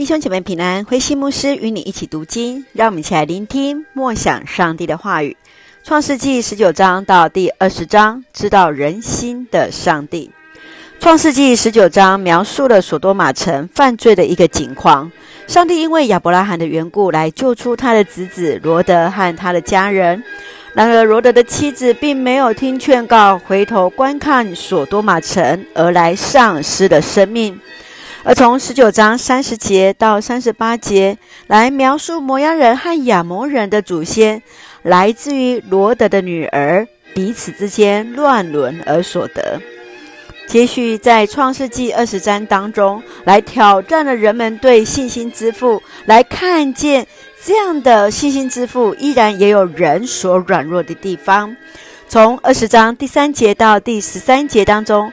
弟兄姐妹平安，慧馨牧师与你一起读经，让我们一起来聆听默想上帝的话语。创世纪十九章到第二十章，知道人心的上帝。创世纪十九章描述了所多玛城犯罪的一个景况。上帝因为亚伯拉罕的缘故，来救出他的侄子罗德和他的家人。然而，罗德的妻子并没有听劝告，回头观看所多玛城，而来丧失了生命。而从十九章三十节到三十八节，来描述摩押人和亚摩人的祖先，来自于罗德的女儿彼此之间乱伦而所得。接续在创世纪二十章当中，来挑战了人们对信心之父，来看见这样的信心之父，依然也有人所软弱的地方。从二十章第三节到第十三节当中。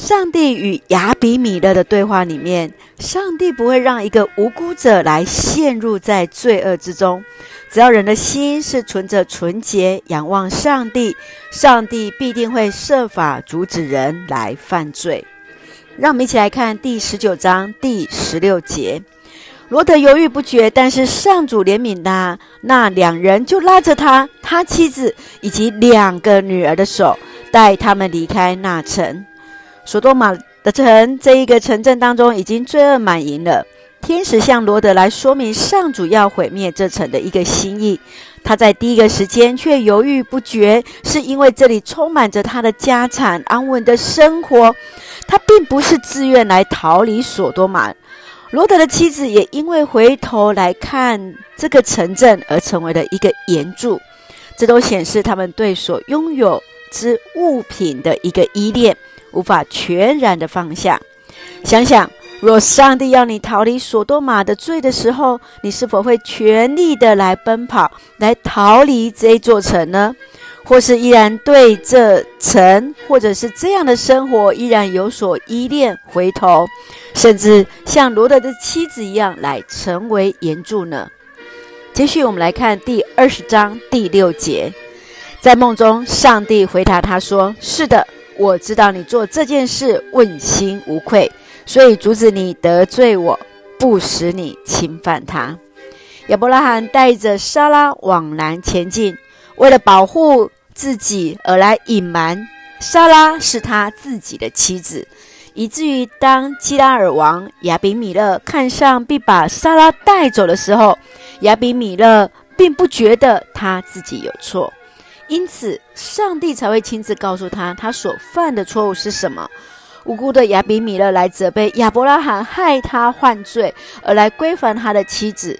上帝与亚比米勒的对话里面，上帝不会让一个无辜者来陷入在罪恶之中。只要人的心是存着纯洁，仰望上帝，上帝必定会设法阻止人来犯罪。让我们一起来看第十九章第十六节：罗德犹豫不决，但是上主怜悯他，那两人就拉着他、他妻子以及两个女儿的手，带他们离开那城。所多玛的城这一个城镇当中已经罪恶满盈了。天使向罗德来说明上主要毁灭这城的一个心意，他在第一个时间却犹豫不决，是因为这里充满着他的家产、安稳的生活，他并不是自愿来逃离所多玛。罗德的妻子也因为回头来看这个城镇而成为了一个援助，这都显示他们对所拥有之物品的一个依恋。无法全然的放下。想想，若上帝要你逃离所多玛的罪的时候，你是否会全力的来奔跑，来逃离这座城呢？或是依然对这城，或者是这样的生活依然有所依恋，回头，甚至像罗德的妻子一样来成为援助呢？接续我们来看第二十章第六节，在梦中，上帝回答他说：“是的。”我知道你做这件事问心无愧，所以阻止你得罪我，不使你侵犯他。亚伯拉罕带着莎拉往南前进，为了保护自己而来隐瞒莎拉是他自己的妻子，以至于当基拉耳王亚比米勒看上并把莎拉带走的时候，亚比米勒并不觉得他自己有错。因此，上帝才会亲自告诉他，他所犯的错误是什么。无辜的亚比米勒来责备亚伯拉罕害他犯罪，而来归还他的妻子。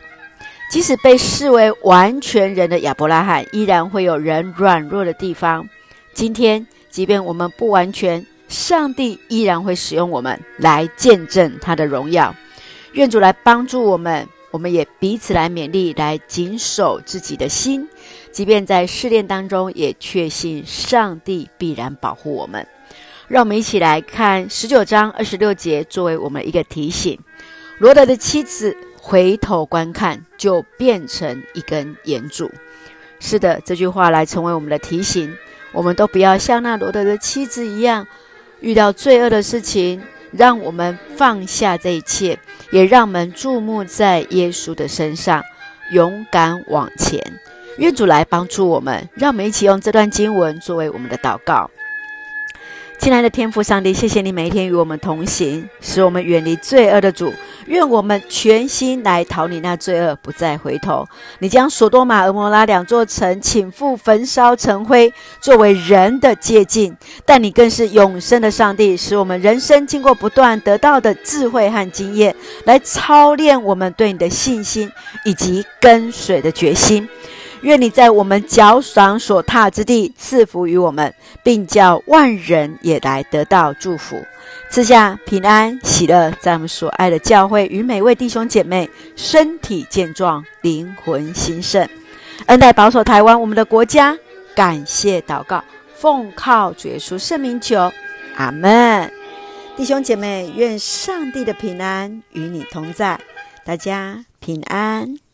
即使被视为完全人的亚伯拉罕，依然会有人软弱的地方。今天，即便我们不完全，上帝依然会使用我们来见证他的荣耀。愿主来帮助我们。我们也彼此来勉励，来谨守自己的心，即便在试炼当中，也确信上帝必然保护我们。让我们一起来看十九章二十六节，作为我们一个提醒：罗德的妻子回头观看，就变成一根盐柱。是的，这句话来成为我们的提醒，我们都不要像那罗德的妻子一样，遇到罪恶的事情。让我们放下这一切，也让我们注目在耶稣的身上，勇敢往前。愿主来帮助我们，让我们一起用这段经文作为我们的祷告。亲爱的天父上帝，谢谢你每一天与我们同行，使我们远离罪恶的主。愿我们全心来逃离那罪恶，不再回头。你将所多玛、蛾摩拉两座城倾覆、焚烧成灰，作为人的借镜。但你更是永生的上帝，使我们人生经过不断得到的智慧和经验，来操练我们对你的信心以及跟随的决心。愿你在我们脚掌所踏之地赐福于我们，并叫万人也来得到祝福，赐下平安喜乐，在我们所爱的教会与每位弟兄姐妹身体健壮，灵魂兴盛，恩待保守台湾我们的国家。感谢祷告，奉靠主耶稣圣名求，阿门。弟兄姐妹，愿上帝的平安与你同在，大家平安。